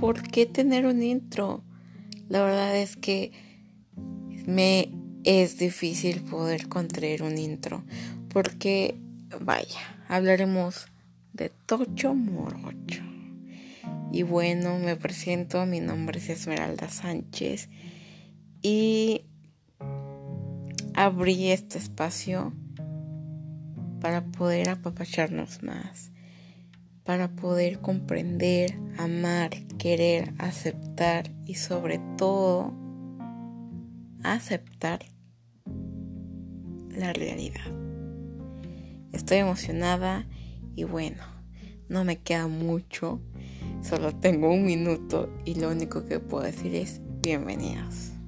¿por qué tener un intro? La verdad es que me es difícil poder contraer un intro porque, vaya, hablaremos de Tocho Morocho. Y bueno, me presento, mi nombre es Esmeralda Sánchez y abrí este espacio para poder apapacharnos más, para poder comprender, amar, querer, aceptar y sobre todo aceptar la realidad. Estoy emocionada y bueno, no me queda mucho, solo tengo un minuto y lo único que puedo decir es bienvenidos.